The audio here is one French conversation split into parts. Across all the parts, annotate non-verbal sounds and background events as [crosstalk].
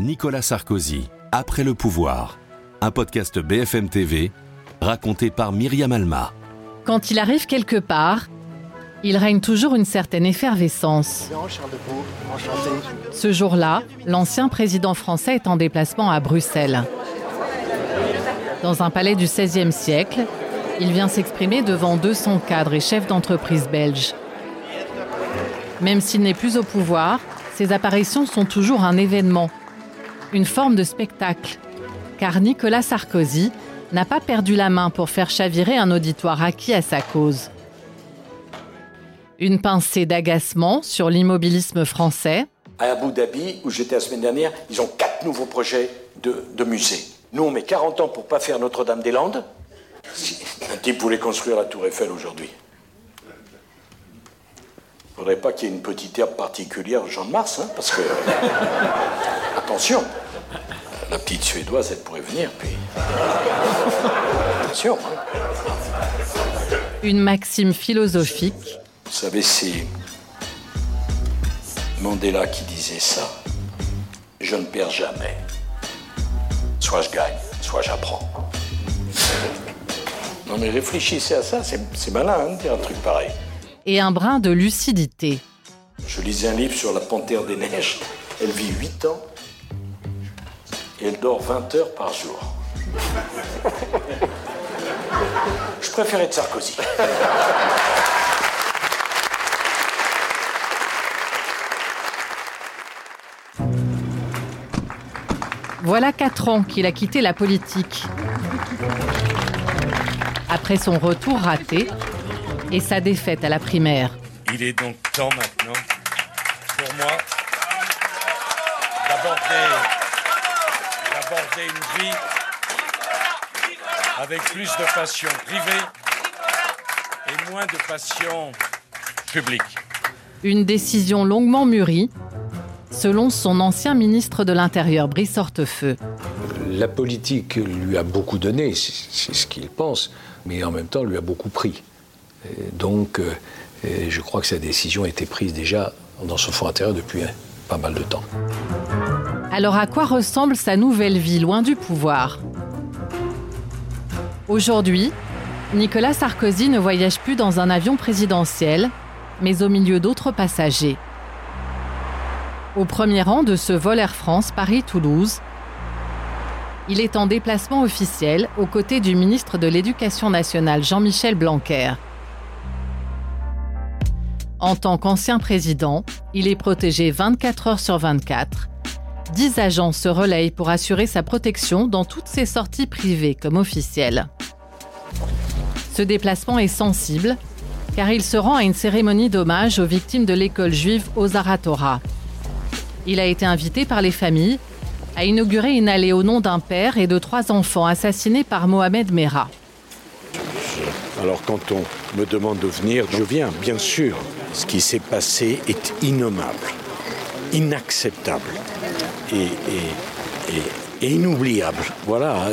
Nicolas Sarkozy, Après le pouvoir, un podcast BFM TV raconté par Myriam Alma. Quand il arrive quelque part, il règne toujours une certaine effervescence. Ce jour-là, l'ancien président français est en déplacement à Bruxelles. Dans un palais du XVIe siècle, il vient s'exprimer devant 200 cadres et chefs d'entreprise belges. Même s'il n'est plus au pouvoir, ses apparitions sont toujours un événement, une forme de spectacle, car Nicolas Sarkozy n'a pas perdu la main pour faire chavirer un auditoire acquis à sa cause. Une pincée d'agacement sur l'immobilisme français. À Abu Dhabi, où j'étais la semaine dernière, ils ont quatre nouveaux projets de, de musées. Nous, on met 40 ans pour pas faire Notre-Dame-des-Landes. Un type voulait construire la Tour Eiffel aujourd'hui. Il faudrait pas qu'il y ait une petite herbe particulière au Champ de Mars, hein, parce que. Attention, la petite Suédoise, elle pourrait venir, puis. Attention. hein. Une maxime philosophique. Vous savez, c'est Mandela qui disait ça. Je ne perds jamais. Soit je gagne, soit j'apprends. Non mais réfléchissez à ça, c'est c'est malin hein, de dire un truc pareil. Et un brin de lucidité. Je lisais un livre sur la panthère des neiges. Elle vit 8 ans et elle dort 20 heures par jour. [laughs] Je préfère être Sarkozy. Voilà quatre ans qu'il a quitté la politique. Après son retour raté et sa défaite à la primaire. Il est donc temps maintenant pour moi d'aborder d'aborder une vie avec plus de passion privée et moins de passion publique. Une décision longuement mûrie, selon son ancien ministre de l'Intérieur, Brice Hortefeux. La politique lui a beaucoup donné, c'est c'est ce qu'il pense, mais en même temps lui a beaucoup pris. Donc, euh, je crois que sa décision a été prise déjà dans son fond intérieur depuis pas mal de temps. Alors à quoi ressemble sa nouvelle vie loin du pouvoir? Aujourd'hui, Nicolas Sarkozy ne voyage plus dans un avion présidentiel, mais au milieu d'autres passagers. Au premier rang de ce vol Air France Paris-Toulouse, il est en déplacement officiel aux côtés du ministre de l'Éducation nationale Jean-Michel Blanquer. En tant qu'ancien président, il est protégé 24 heures sur 24. 10 agents se relayent pour assurer sa protection dans toutes ses sorties privées comme officielles. Ce déplacement est sensible car il se rend à une cérémonie d'hommage aux victimes de l'école juive Ozara Torah. Il a été invité par les familles à inaugurer une allée au nom d'un père et de trois enfants assassinés par Mohamed Merah. Alors quand on me demande de venir, je viens, bien sûr. Ce qui s'est passé est innommable, inacceptable et, et- et- et inoubliable. Voilà,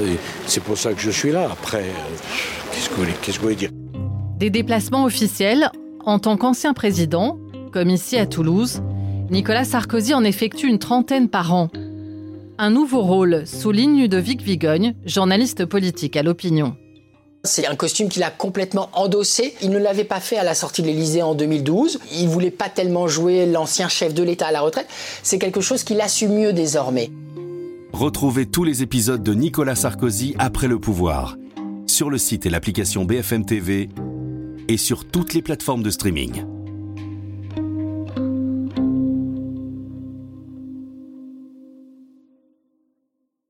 c'est pour ça que je suis là. Après, euh, qu'est-ce que vous voulez- qu'est-ce que vous voulez dire? Des déplacements officiels, en tant qu'ancien président, comme ici à Toulouse, Nicolas Sarkozy en effectue une trentaine par an. Un nouveau rôle, souligne Ludovic Vigogne, journaliste politique à l'opinion. C'est un costume qu'il a complètement endossé. Il ne l'avait pas fait à la sortie de l'Élysée en 2012. Il voulait pas tellement jouer l'ancien chef de l'État à la retraite. C'est quelque chose qu'il assume mieux désormais. Retrouvez tous les épisodes de Nicolas Sarkozy après le pouvoir sur le site et l'application BFM TV et sur toutes les plateformes de streaming.